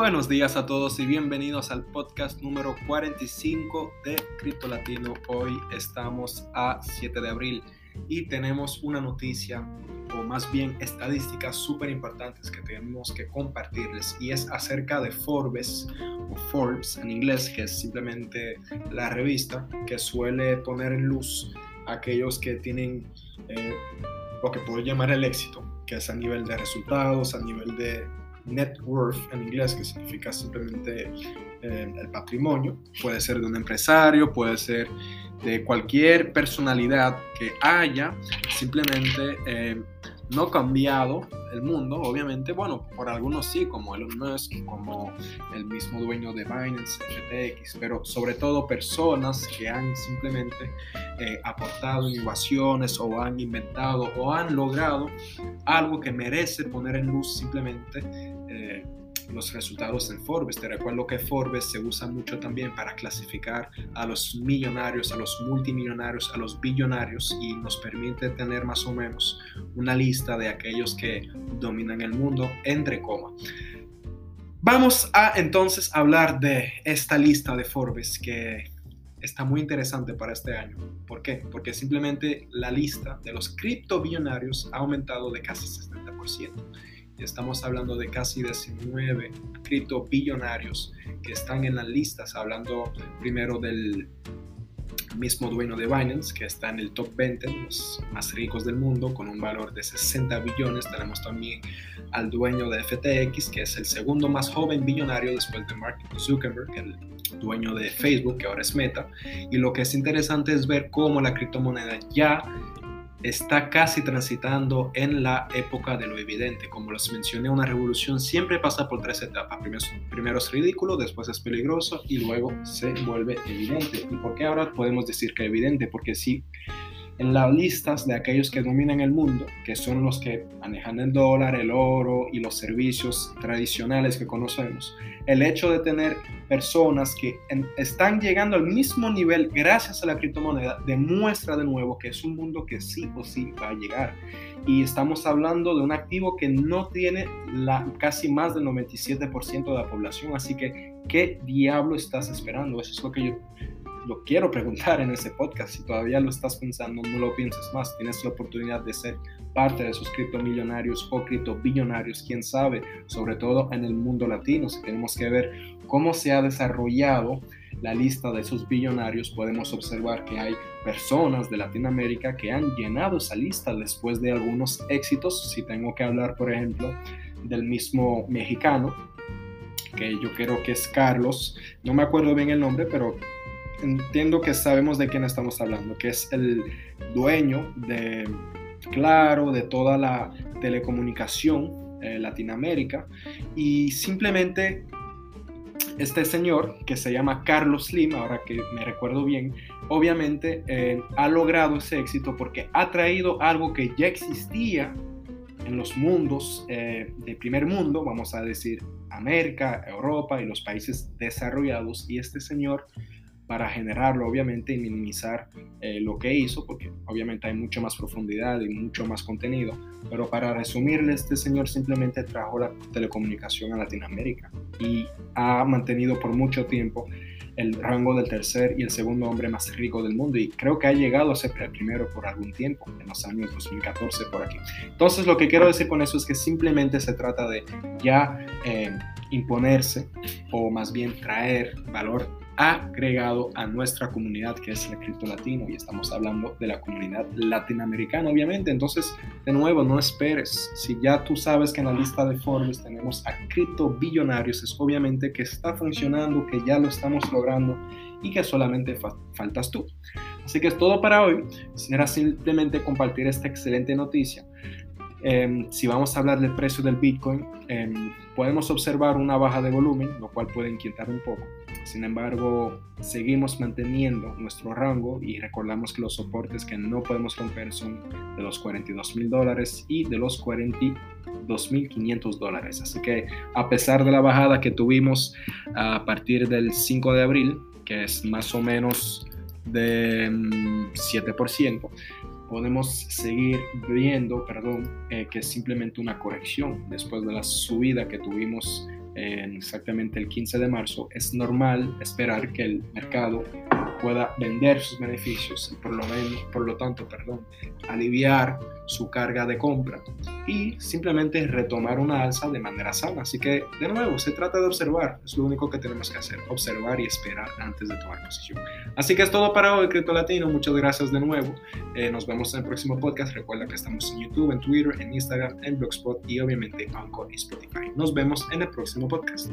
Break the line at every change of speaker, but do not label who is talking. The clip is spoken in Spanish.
buenos días a todos y bienvenidos al podcast número 45 de Cripto Latino. Hoy estamos a 7 de abril y tenemos una noticia o más bien estadísticas súper importantes que tenemos que compartirles y es acerca de Forbes o Forbes en inglés, que es simplemente la revista que suele poner en luz a aquellos que tienen eh, lo que puedo llamar el éxito, que es a nivel de resultados, a nivel de net worth en inglés, que significa simplemente eh, el patrimonio. Puede ser de un empresario, puede ser de cualquier personalidad que haya simplemente eh, no cambiado el mundo, obviamente, bueno, por algunos sí, como Elon Musk, como el mismo dueño de Binance, FTX, pero sobre todo personas que han simplemente eh, aportado innovaciones o han inventado o han logrado algo que merece poner en luz simplemente eh, los resultados en Forbes. Te recuerdo que Forbes se usa mucho también para clasificar a los millonarios, a los multimillonarios, a los billonarios y nos permite tener más o menos una lista de aquellos que dominan el mundo entre coma. Vamos a entonces hablar de esta lista de Forbes que está muy interesante para este año. ¿Por qué? Porque simplemente la lista de los criptobillonarios ha aumentado de casi 70% estamos hablando de casi 19 criptobillonarios que están en las listas, hablando primero del mismo dueño de Binance, que está en el top 20, los más ricos del mundo, con un valor de 60 billones. Tenemos también al dueño de FTX, que es el segundo más joven billonario después de Mark Zuckerberg, el dueño de Facebook, que ahora es Meta. Y lo que es interesante es ver cómo la criptomoneda ya está casi transitando en la época de lo evidente. Como les mencioné, una revolución siempre pasa por tres etapas. Primero, es ridículo, después es peligroso y luego se vuelve evidente. ¿Y por qué ahora podemos decir que evidente? Porque si en las listas de aquellos que dominan el mundo, que son los que manejan el dólar, el oro y los servicios tradicionales que conocemos, el hecho de tener personas que están llegando al mismo nivel gracias a la criptomoneda demuestra de nuevo que es un mundo que sí o sí va a llegar. Y estamos hablando de un activo que no tiene la, casi más del 97% de la población, así que ¿qué diablo estás esperando? Eso es lo que yo lo quiero preguntar en ese podcast. Si todavía lo estás pensando, no lo pienses más. Tienes la oportunidad de ser parte de esos criptomillonarios o criptobillonarios, quién sabe, sobre todo en el mundo latino. Si tenemos que ver cómo se ha desarrollado la lista de esos billonarios, podemos observar que hay personas de Latinoamérica que han llenado esa lista después de algunos éxitos. Si tengo que hablar, por ejemplo, del mismo mexicano, que yo creo que es Carlos, no me acuerdo bien el nombre, pero entiendo que sabemos de quién estamos hablando, que es el dueño de Claro, de toda la telecomunicación eh, Latinoamérica. Y simplemente este señor, que se llama Carlos Slim, ahora que me recuerdo bien, obviamente eh, ha logrado ese éxito porque ha traído algo que ya existía en los mundos eh, de primer mundo, vamos a decir América, Europa y los países desarrollados, y este señor para generarlo, obviamente, y minimizar eh, lo que hizo, porque obviamente hay mucho más profundidad y mucho más contenido. Pero para resumirle, este señor simplemente trajo la telecomunicación a Latinoamérica y ha mantenido por mucho tiempo el rango del tercer y el segundo hombre más rico del mundo y creo que ha llegado a ser el primero por algún tiempo, en los años 2014 por aquí. Entonces lo que quiero decir con eso es que simplemente se trata de ya eh, imponerse o más bien traer valor agregado a nuestra comunidad que es el cripto latino y estamos hablando de la comunidad latinoamericana obviamente. Entonces de nuevo no esperes. Si ya tú sabes que en la lista de Forbes tenemos a cripto billonarios es obviamente que está funcionando que ya lo estamos logrando y que solamente faltas tú. Así que es todo para hoy. Será simplemente compartir esta excelente noticia Em, si vamos a hablar del precio del Bitcoin, em, podemos observar una baja de volumen, lo cual puede inquietar un poco. Sin embargo, seguimos manteniendo nuestro rango y recordamos que los soportes que no podemos romper son de los 42 mil dólares y de los 42 mil 500 dólares. Así que a pesar de la bajada que tuvimos a partir del 5 de abril, que es más o menos de 7%, mm, podemos seguir viendo, perdón, eh, que es simplemente una corrección después de la subida que tuvimos exactamente el 15 de marzo, es normal esperar que el mercado pueda vender sus beneficios y por lo, menos, por lo tanto perdón, aliviar su carga de compra y simplemente retomar una alza de manera sana. Así que, de nuevo, se trata de observar, es lo único que tenemos que hacer, observar y esperar antes de tomar posición. Así que es todo para hoy, Cripto Latino. Muchas gracias de nuevo. Eh, nos vemos en el próximo podcast. Recuerda que estamos en YouTube, en Twitter, en Instagram, en Blogspot y obviamente en Anchor y Spotify. Nos vemos en el próximo podcast.